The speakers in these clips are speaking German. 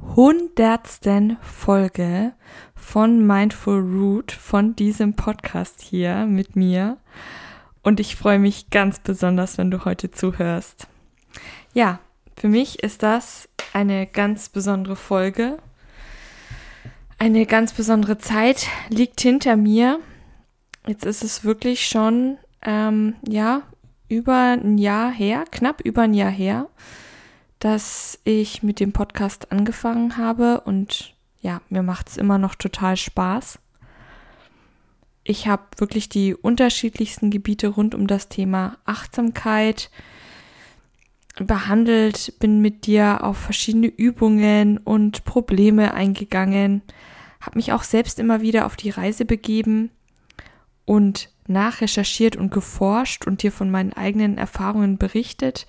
hundertsten Folge von Mindful Root, von diesem Podcast hier mit mir. Und ich freue mich ganz besonders, wenn du heute zuhörst. Ja, für mich ist das eine ganz besondere Folge. Eine ganz besondere Zeit liegt hinter mir. Jetzt ist es wirklich schon, ähm, ja, über ein Jahr her, knapp über ein Jahr her, dass ich mit dem Podcast angefangen habe und ja, mir macht es immer noch total Spaß. Ich habe wirklich die unterschiedlichsten Gebiete rund um das Thema Achtsamkeit behandelt, bin mit dir auf verschiedene Übungen und Probleme eingegangen, habe mich auch selbst immer wieder auf die Reise begeben und nachrecherchiert und geforscht und dir von meinen eigenen Erfahrungen berichtet.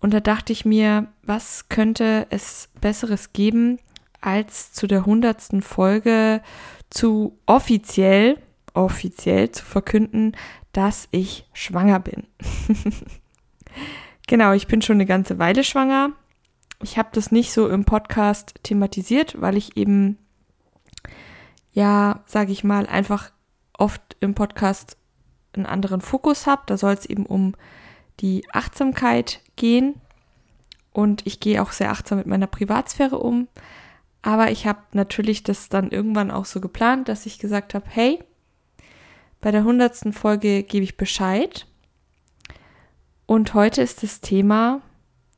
Und da dachte ich mir, was könnte es Besseres geben, als zu der hundertsten Folge zu offiziell, offiziell zu verkünden, dass ich schwanger bin. genau, ich bin schon eine ganze Weile schwanger. Ich habe das nicht so im Podcast thematisiert, weil ich eben, ja, sage ich mal, einfach oft im Podcast einen anderen Fokus habe. Da soll es eben um die Achtsamkeit gehen. Und ich gehe auch sehr achtsam mit meiner Privatsphäre um. Aber ich habe natürlich das dann irgendwann auch so geplant, dass ich gesagt habe, hey, bei der hundertsten Folge gebe ich Bescheid. Und heute ist das Thema,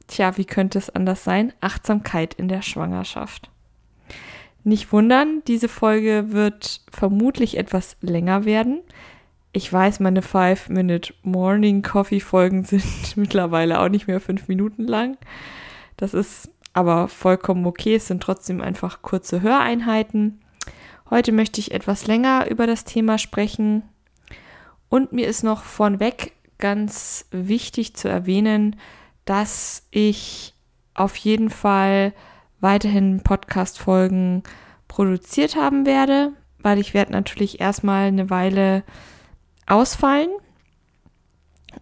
tja, wie könnte es anders sein? Achtsamkeit in der Schwangerschaft. Nicht wundern, diese Folge wird vermutlich etwas länger werden. Ich weiß, meine Five-Minute-Morning-Coffee-Folgen sind mittlerweile auch nicht mehr fünf Minuten lang. Das ist aber vollkommen okay. Es sind trotzdem einfach kurze Höreinheiten. Heute möchte ich etwas länger über das Thema sprechen. Und mir ist noch vornweg ganz wichtig zu erwähnen, dass ich auf jeden Fall weiterhin Podcast-Folgen produziert haben werde, weil ich werde natürlich erstmal eine Weile ausfallen,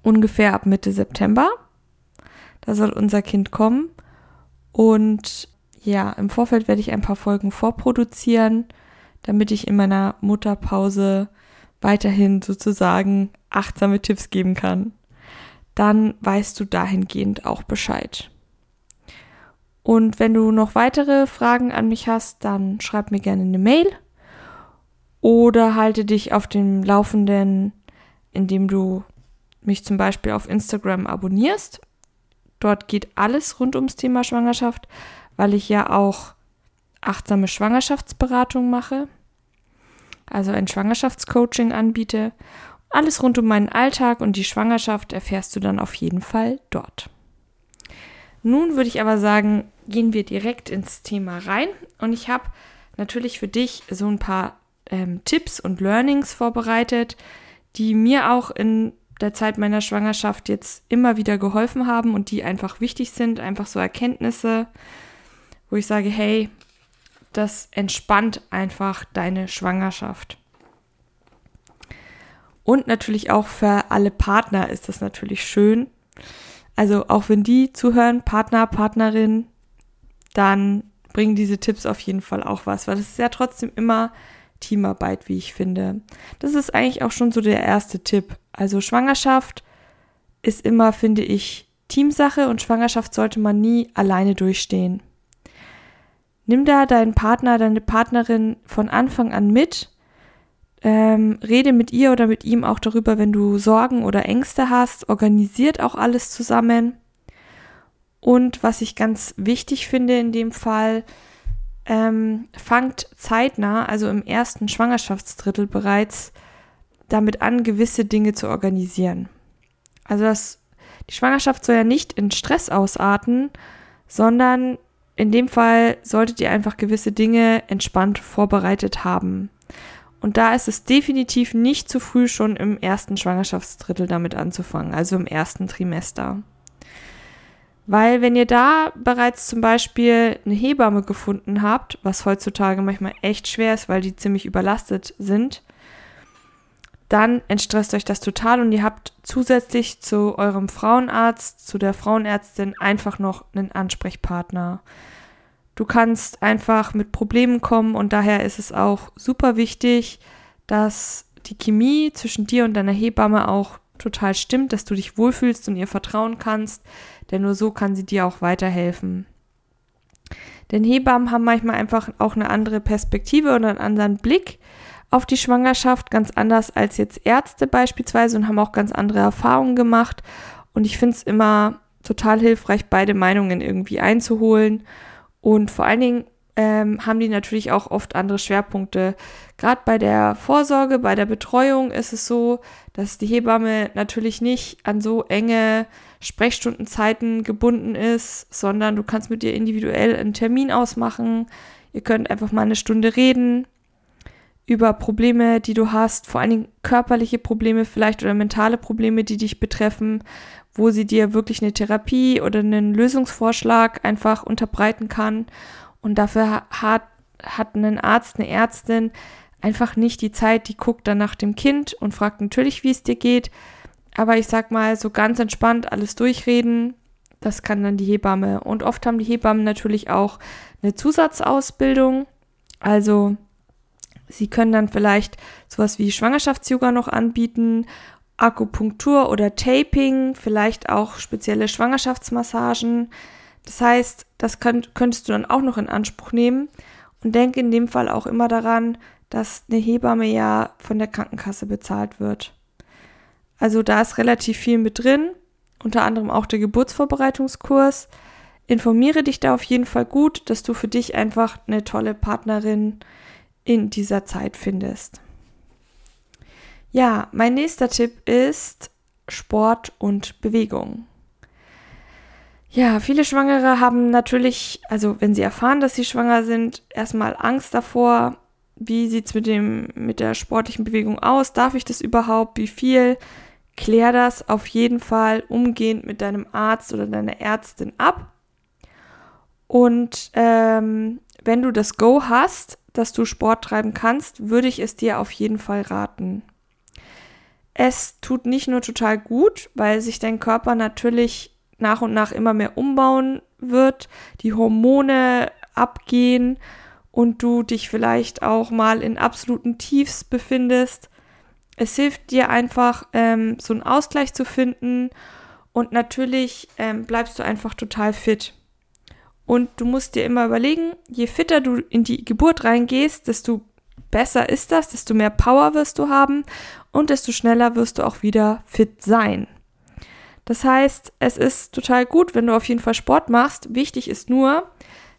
ungefähr ab Mitte September. Da soll unser Kind kommen und ja, im Vorfeld werde ich ein paar Folgen vorproduzieren, damit ich in meiner Mutterpause weiterhin sozusagen achtsame Tipps geben kann. Dann weißt du dahingehend auch Bescheid. Und wenn du noch weitere Fragen an mich hast, dann schreib mir gerne eine Mail oder halte dich auf dem Laufenden, indem du mich zum Beispiel auf Instagram abonnierst. Dort geht alles rund ums Thema Schwangerschaft, weil ich ja auch achtsame Schwangerschaftsberatung mache, also ein Schwangerschaftscoaching anbiete. Alles rund um meinen Alltag und die Schwangerschaft erfährst du dann auf jeden Fall dort. Nun würde ich aber sagen, gehen wir direkt ins Thema rein. Und ich habe natürlich für dich so ein paar ähm, Tipps und Learnings vorbereitet, die mir auch in der Zeit meiner Schwangerschaft jetzt immer wieder geholfen haben und die einfach wichtig sind, einfach so Erkenntnisse, wo ich sage, hey, das entspannt einfach deine Schwangerschaft. Und natürlich auch für alle Partner ist das natürlich schön, also auch wenn die zuhören, Partner, Partnerin, dann bringen diese Tipps auf jeden Fall auch was, weil es ist ja trotzdem immer Teamarbeit, wie ich finde. Das ist eigentlich auch schon so der erste Tipp. Also Schwangerschaft ist immer, finde ich, Teamsache und Schwangerschaft sollte man nie alleine durchstehen. Nimm da deinen Partner, deine Partnerin von Anfang an mit ähm, rede mit ihr oder mit ihm auch darüber, wenn du Sorgen oder Ängste hast. Organisiert auch alles zusammen. Und was ich ganz wichtig finde in dem Fall, ähm, fangt zeitnah, also im ersten Schwangerschaftsdrittel bereits, damit an, gewisse Dinge zu organisieren. Also das, die Schwangerschaft soll ja nicht in Stress ausarten, sondern in dem Fall solltet ihr einfach gewisse Dinge entspannt vorbereitet haben. Und da ist es definitiv nicht zu früh, schon im ersten Schwangerschaftsdrittel damit anzufangen, also im ersten Trimester. Weil wenn ihr da bereits zum Beispiel eine Hebamme gefunden habt, was heutzutage manchmal echt schwer ist, weil die ziemlich überlastet sind, dann entstresst euch das total und ihr habt zusätzlich zu eurem Frauenarzt, zu der Frauenärztin einfach noch einen Ansprechpartner. Du kannst einfach mit Problemen kommen und daher ist es auch super wichtig, dass die Chemie zwischen dir und deiner Hebamme auch total stimmt, dass du dich wohlfühlst und ihr vertrauen kannst, denn nur so kann sie dir auch weiterhelfen. Denn Hebammen haben manchmal einfach auch eine andere Perspektive oder einen anderen Blick auf die Schwangerschaft, ganz anders als jetzt Ärzte beispielsweise und haben auch ganz andere Erfahrungen gemacht. Und ich finde es immer total hilfreich, beide Meinungen irgendwie einzuholen. Und vor allen Dingen ähm, haben die natürlich auch oft andere Schwerpunkte. Gerade bei der Vorsorge, bei der Betreuung ist es so, dass die Hebamme natürlich nicht an so enge Sprechstundenzeiten gebunden ist, sondern du kannst mit ihr individuell einen Termin ausmachen. Ihr könnt einfach mal eine Stunde reden über Probleme, die du hast, vor allen Dingen körperliche Probleme vielleicht oder mentale Probleme, die dich betreffen, wo sie dir wirklich eine Therapie oder einen Lösungsvorschlag einfach unterbreiten kann. Und dafür hat, hat ein Arzt, eine Ärztin einfach nicht die Zeit, die guckt dann nach dem Kind und fragt natürlich, wie es dir geht. Aber ich sag mal, so ganz entspannt alles durchreden, das kann dann die Hebamme. Und oft haben die Hebammen natürlich auch eine Zusatzausbildung. Also Sie können dann vielleicht sowas wie Schwangerschafts-Yoga noch anbieten, Akupunktur oder Taping, vielleicht auch spezielle Schwangerschaftsmassagen. Das heißt, das könnt, könntest du dann auch noch in Anspruch nehmen und denke in dem Fall auch immer daran, dass eine Hebamme ja von der Krankenkasse bezahlt wird. Also da ist relativ viel mit drin, unter anderem auch der Geburtsvorbereitungskurs. Informiere dich da auf jeden Fall gut, dass du für dich einfach eine tolle Partnerin in dieser Zeit findest. Ja, mein nächster Tipp ist Sport und Bewegung. Ja, viele Schwangere haben natürlich, also wenn sie erfahren, dass sie schwanger sind, erstmal Angst davor, wie sieht es mit mit der sportlichen Bewegung aus? Darf ich das überhaupt? Wie viel? Klär das auf jeden Fall umgehend mit deinem Arzt oder deiner Ärztin ab. Und ähm, wenn du das Go hast, dass du Sport treiben kannst, würde ich es dir auf jeden Fall raten. Es tut nicht nur total gut, weil sich dein Körper natürlich nach und nach immer mehr umbauen wird, die Hormone abgehen und du dich vielleicht auch mal in absoluten Tiefs befindest. Es hilft dir einfach, ähm, so einen Ausgleich zu finden und natürlich ähm, bleibst du einfach total fit. Und du musst dir immer überlegen, je fitter du in die Geburt reingehst, desto besser ist das, desto mehr Power wirst du haben und desto schneller wirst du auch wieder fit sein. Das heißt, es ist total gut, wenn du auf jeden Fall Sport machst. Wichtig ist nur,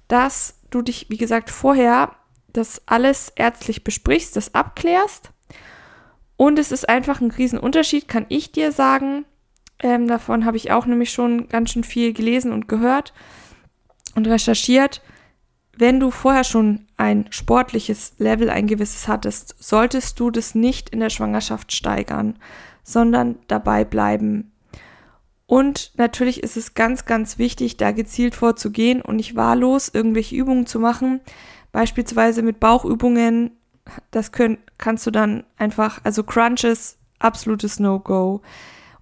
dass du dich, wie gesagt, vorher das alles ärztlich besprichst, das abklärst. Und es ist einfach ein Riesenunterschied, kann ich dir sagen. Ähm, davon habe ich auch nämlich schon ganz schön viel gelesen und gehört und recherchiert, wenn du vorher schon ein sportliches Level, ein gewisses hattest, solltest du das nicht in der Schwangerschaft steigern, sondern dabei bleiben. Und natürlich ist es ganz, ganz wichtig, da gezielt vorzugehen und nicht wahllos irgendwelche Übungen zu machen, beispielsweise mit Bauchübungen. Das können, kannst du dann einfach, also Crunches, absolutes No-Go.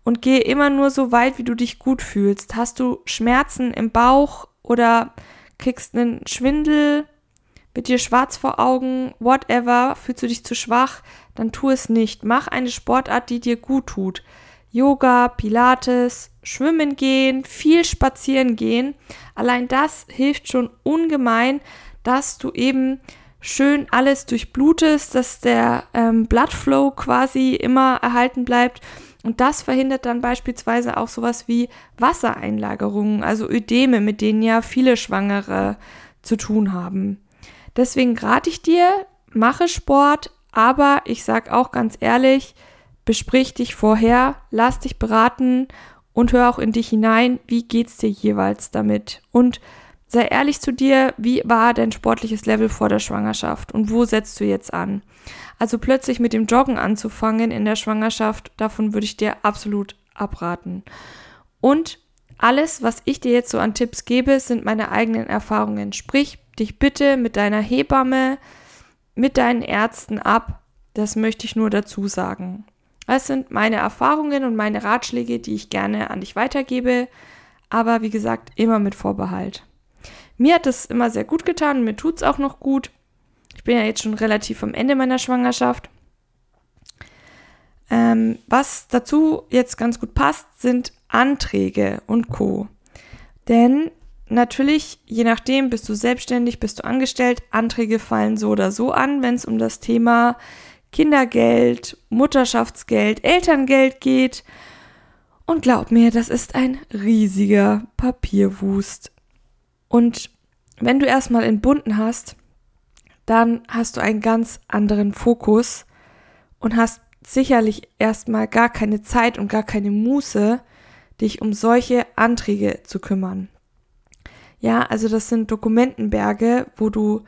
Und gehe immer nur so weit, wie du dich gut fühlst. Hast du Schmerzen im Bauch, oder kriegst einen Schwindel, mit dir schwarz vor Augen, whatever, fühlst du dich zu schwach, dann tu es nicht. Mach eine Sportart, die dir gut tut. Yoga, Pilates, Schwimmen gehen, viel spazieren gehen. Allein das hilft schon ungemein, dass du eben schön alles durchblutest, dass der ähm, Bloodflow quasi immer erhalten bleibt und das verhindert dann beispielsweise auch sowas wie Wassereinlagerungen, also Ödeme, mit denen ja viele Schwangere zu tun haben. Deswegen rate ich dir, mache Sport, aber ich sag auch ganz ehrlich, besprich dich vorher, lass dich beraten und hör auch in dich hinein, wie geht's dir jeweils damit. Und sei ehrlich zu dir, wie war dein sportliches Level vor der Schwangerschaft und wo setzt du jetzt an? Also plötzlich mit dem Joggen anzufangen in der Schwangerschaft, davon würde ich dir absolut abraten. Und alles, was ich dir jetzt so an Tipps gebe, sind meine eigenen Erfahrungen. Sprich dich bitte mit deiner Hebamme, mit deinen Ärzten ab. Das möchte ich nur dazu sagen. Das sind meine Erfahrungen und meine Ratschläge, die ich gerne an dich weitergebe. Aber wie gesagt, immer mit Vorbehalt. Mir hat es immer sehr gut getan mir tut es auch noch gut. Ich bin ja jetzt schon relativ am Ende meiner Schwangerschaft. Ähm, was dazu jetzt ganz gut passt, sind Anträge und Co. Denn natürlich, je nachdem, bist du selbstständig, bist du angestellt, Anträge fallen so oder so an, wenn es um das Thema Kindergeld, Mutterschaftsgeld, Elterngeld geht. Und glaub mir, das ist ein riesiger Papierwust. Und wenn du erstmal entbunden hast, dann hast du einen ganz anderen Fokus und hast sicherlich erstmal gar keine Zeit und gar keine Muße, dich um solche Anträge zu kümmern. Ja, also das sind Dokumentenberge, wo du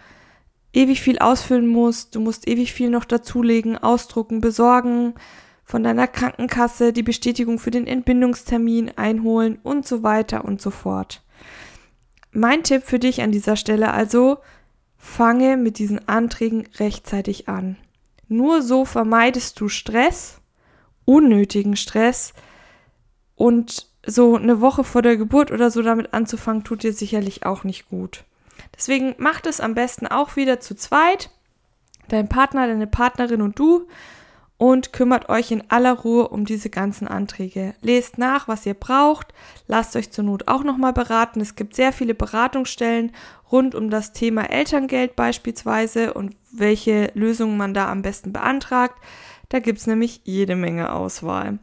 ewig viel ausfüllen musst, du musst ewig viel noch dazulegen, ausdrucken, besorgen, von deiner Krankenkasse die Bestätigung für den Entbindungstermin einholen und so weiter und so fort. Mein Tipp für dich an dieser Stelle also, fange mit diesen Anträgen rechtzeitig an. Nur so vermeidest du Stress, unnötigen Stress und so eine Woche vor der Geburt oder so damit anzufangen, tut dir sicherlich auch nicht gut. Deswegen macht es am besten auch wieder zu zweit, dein Partner, deine Partnerin und du und kümmert euch in aller Ruhe um diese ganzen Anträge. Lest nach, was ihr braucht, lasst euch zur Not auch nochmal beraten. Es gibt sehr viele Beratungsstellen rund um das Thema Elterngeld beispielsweise und welche Lösungen man da am besten beantragt. Da gibt es nämlich jede Menge Auswahl.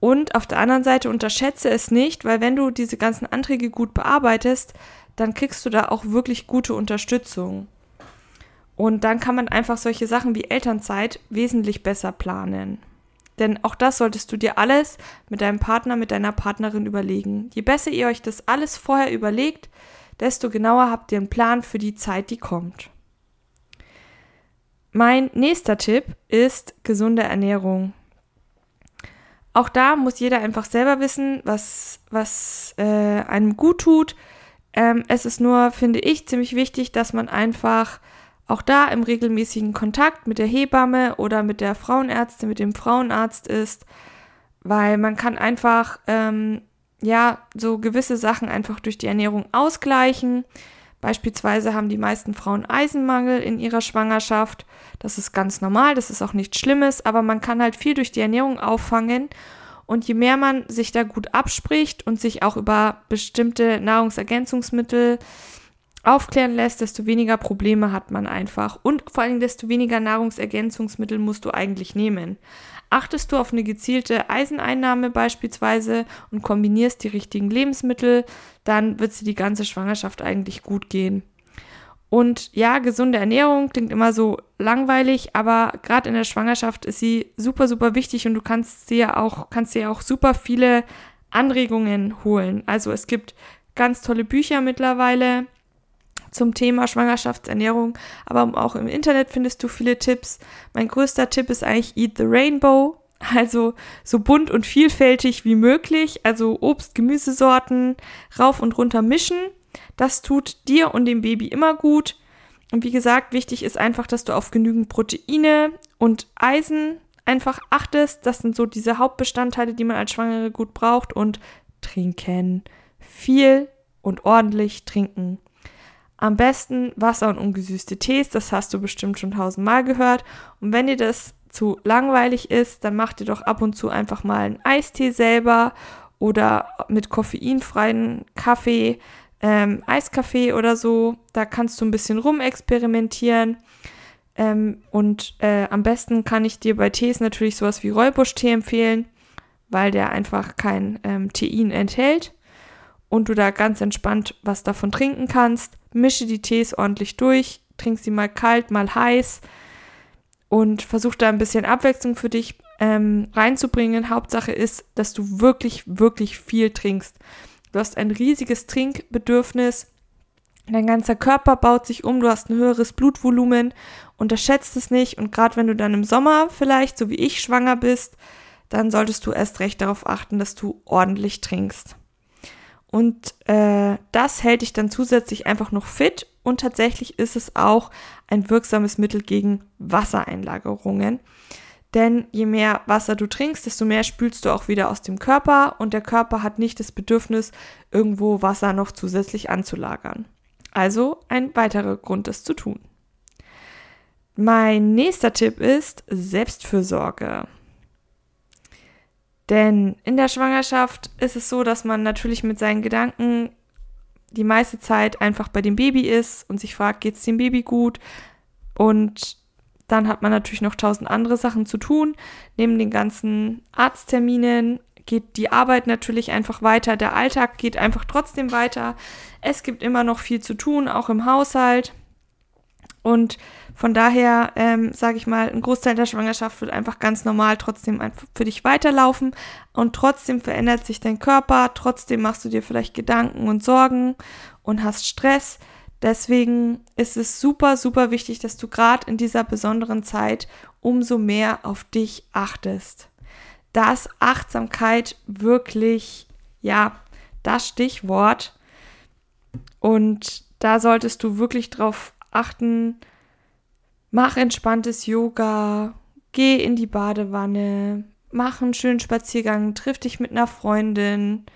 Und auf der anderen Seite unterschätze es nicht, weil wenn du diese ganzen Anträge gut bearbeitest, dann kriegst du da auch wirklich gute Unterstützung. Und dann kann man einfach solche Sachen wie Elternzeit wesentlich besser planen. Denn auch das solltest du dir alles mit deinem Partner, mit deiner Partnerin überlegen. Je besser ihr euch das alles vorher überlegt, desto genauer habt ihr einen Plan für die Zeit, die kommt. Mein nächster Tipp ist gesunde Ernährung. Auch da muss jeder einfach selber wissen, was, was äh, einem gut tut. Ähm, es ist nur, finde ich, ziemlich wichtig, dass man einfach auch da im regelmäßigen Kontakt mit der Hebamme oder mit der Frauenärztin, mit dem Frauenarzt ist, weil man kann einfach, ähm, ja, so gewisse Sachen einfach durch die Ernährung ausgleichen. Beispielsweise haben die meisten Frauen Eisenmangel in ihrer Schwangerschaft. Das ist ganz normal, das ist auch nichts Schlimmes, aber man kann halt viel durch die Ernährung auffangen. Und je mehr man sich da gut abspricht und sich auch über bestimmte Nahrungsergänzungsmittel aufklären lässt, desto weniger Probleme hat man einfach. Und vor allem desto weniger Nahrungsergänzungsmittel musst du eigentlich nehmen. Achtest du auf eine gezielte Eiseneinnahme beispielsweise und kombinierst die richtigen Lebensmittel, dann wird sie die ganze Schwangerschaft eigentlich gut gehen. Und ja, gesunde Ernährung klingt immer so langweilig, aber gerade in der Schwangerschaft ist sie super, super wichtig und du kannst ja auch, kannst dir auch super viele Anregungen holen. Also es gibt ganz tolle Bücher mittlerweile zum Thema Schwangerschaftsernährung, aber auch im Internet findest du viele Tipps. Mein größter Tipp ist eigentlich Eat the Rainbow. Also so bunt und vielfältig wie möglich, also Obst, Gemüsesorten rauf und runter mischen das tut dir und dem Baby immer gut. Und wie gesagt, wichtig ist einfach, dass du auf genügend Proteine und Eisen einfach achtest. Das sind so diese Hauptbestandteile, die man als Schwangere gut braucht. Und trinken. Viel und ordentlich trinken. Am besten Wasser und ungesüßte Tees, das hast du bestimmt schon tausendmal gehört. Und wenn dir das zu langweilig ist, dann mach dir doch ab und zu einfach mal einen Eistee selber oder mit koffeinfreien Kaffee ähm, Eiskaffee oder so. Da kannst du ein bisschen rumexperimentieren. Ähm, und äh, am besten kann ich dir bei Tees natürlich sowas wie Räubusch-Tee empfehlen, weil der einfach kein ähm, Tein enthält und du da ganz entspannt was davon trinken kannst. Mische die Tees ordentlich durch, trink sie mal kalt, mal heiß und versuch da ein bisschen Abwechslung für dich ähm, reinzubringen. Hauptsache ist, dass du wirklich, wirklich viel trinkst. Du hast ein riesiges Trinkbedürfnis. Dein ganzer Körper baut sich um, du hast ein höheres Blutvolumen, unterschätzt es nicht und gerade wenn du dann im Sommer vielleicht, so wie ich, schwanger bist, dann solltest du erst recht darauf achten, dass du ordentlich trinkst. Und äh, das hält dich dann zusätzlich einfach noch fit und tatsächlich ist es auch ein wirksames Mittel gegen Wassereinlagerungen. Denn je mehr Wasser du trinkst, desto mehr spülst du auch wieder aus dem Körper und der Körper hat nicht das Bedürfnis, irgendwo Wasser noch zusätzlich anzulagern. Also ein weiterer Grund, das zu tun. Mein nächster Tipp ist Selbstfürsorge. Denn in der Schwangerschaft ist es so, dass man natürlich mit seinen Gedanken die meiste Zeit einfach bei dem Baby ist und sich fragt, geht es dem Baby gut? Und dann hat man natürlich noch tausend andere Sachen zu tun. Neben den ganzen Arztterminen geht die Arbeit natürlich einfach weiter. Der Alltag geht einfach trotzdem weiter. Es gibt immer noch viel zu tun, auch im Haushalt. Und von daher ähm, sage ich mal, ein Großteil der Schwangerschaft wird einfach ganz normal trotzdem für dich weiterlaufen und trotzdem verändert sich dein Körper, trotzdem machst du dir vielleicht Gedanken und Sorgen und hast Stress. Deswegen ist es super, super wichtig, dass du gerade in dieser besonderen Zeit umso mehr auf dich achtest. Dass Achtsamkeit wirklich, ja, das Stichwort. Und da solltest du wirklich drauf achten, mach entspanntes Yoga, geh in die Badewanne, mach einen schönen Spaziergang, triff dich mit einer Freundin,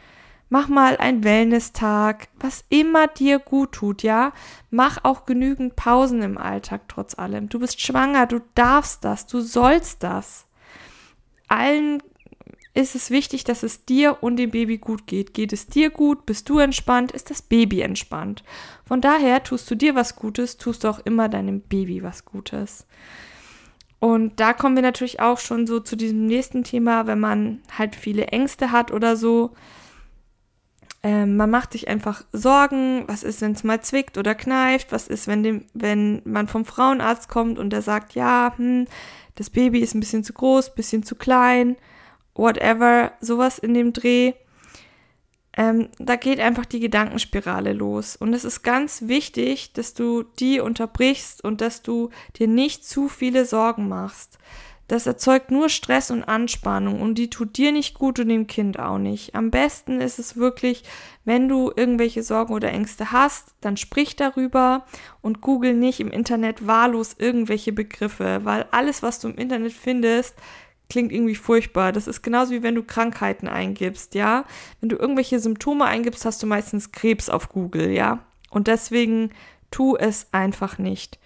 Mach mal einen Wellness-Tag, was immer dir gut tut, ja. Mach auch genügend Pausen im Alltag trotz allem. Du bist schwanger, du darfst das, du sollst das. Allen ist es wichtig, dass es dir und dem Baby gut geht. Geht es dir gut, bist du entspannt, ist das Baby entspannt. Von daher tust du dir was Gutes, tust du auch immer deinem Baby was Gutes. Und da kommen wir natürlich auch schon so zu diesem nächsten Thema, wenn man halt viele Ängste hat oder so ähm, man macht sich einfach Sorgen, was ist, wenn es mal zwickt oder kneift, was ist, wenn, dem, wenn man vom Frauenarzt kommt und der sagt, ja, hm, das Baby ist ein bisschen zu groß, bisschen zu klein, whatever, sowas in dem Dreh. Ähm, da geht einfach die Gedankenspirale los. Und es ist ganz wichtig, dass du die unterbrichst und dass du dir nicht zu viele Sorgen machst. Das erzeugt nur Stress und Anspannung und die tut dir nicht gut und dem Kind auch nicht. Am besten ist es wirklich, wenn du irgendwelche Sorgen oder Ängste hast, dann sprich darüber und google nicht im Internet wahllos irgendwelche Begriffe, weil alles, was du im Internet findest, klingt irgendwie furchtbar. Das ist genauso wie wenn du Krankheiten eingibst, ja? Wenn du irgendwelche Symptome eingibst, hast du meistens Krebs auf Google, ja? Und deswegen tu es einfach nicht.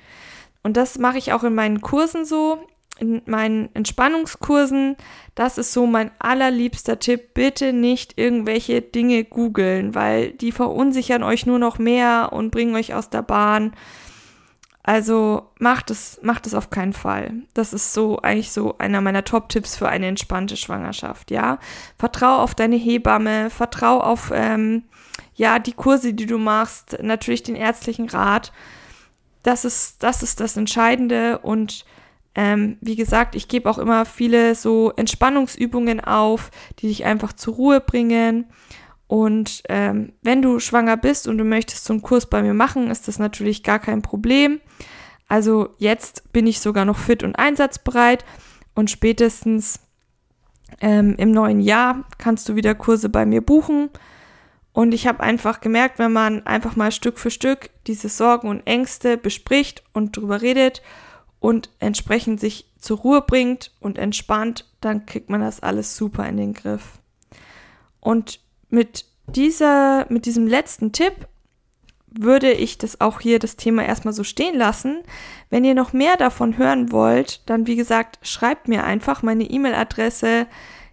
Und das mache ich auch in meinen Kursen so in meinen Entspannungskursen, das ist so mein allerliebster Tipp, bitte nicht irgendwelche Dinge googeln, weil die verunsichern euch nur noch mehr und bringen euch aus der Bahn. Also macht es, macht es auf keinen Fall. Das ist so eigentlich so einer meiner Top-Tipps für eine entspannte Schwangerschaft, ja. Vertrau auf deine Hebamme, vertrau auf ähm, ja die Kurse, die du machst, natürlich den ärztlichen Rat. Das ist, das ist das Entscheidende und ähm, wie gesagt, ich gebe auch immer viele so Entspannungsübungen auf, die dich einfach zur Ruhe bringen. Und ähm, wenn du schwanger bist und du möchtest so einen Kurs bei mir machen, ist das natürlich gar kein Problem. Also jetzt bin ich sogar noch fit und einsatzbereit und spätestens ähm, im neuen Jahr kannst du wieder Kurse bei mir buchen. Und ich habe einfach gemerkt, wenn man einfach mal Stück für Stück diese Sorgen und Ängste bespricht und drüber redet und entsprechend sich zur Ruhe bringt und entspannt, dann kriegt man das alles super in den Griff. Und mit dieser, mit diesem letzten Tipp würde ich das auch hier das Thema erstmal so stehen lassen. Wenn ihr noch mehr davon hören wollt, dann wie gesagt, schreibt mir einfach meine E-Mail-Adresse,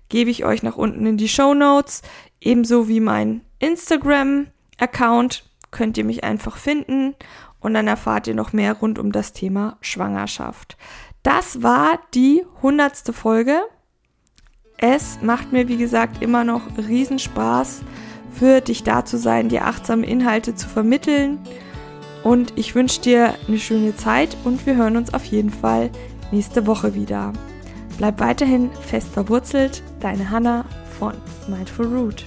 gebe ich euch nach unten in die Show Notes, ebenso wie mein Instagram-Account könnt ihr mich einfach finden und dann erfahrt ihr noch mehr rund um das Thema Schwangerschaft. Das war die hundertste Folge. Es macht mir, wie gesagt, immer noch Riesenspaß, für dich da zu sein, dir achtsame Inhalte zu vermitteln. Und ich wünsche dir eine schöne Zeit und wir hören uns auf jeden Fall nächste Woche wieder. Bleib weiterhin fest verwurzelt, deine Hanna von Mindful Root.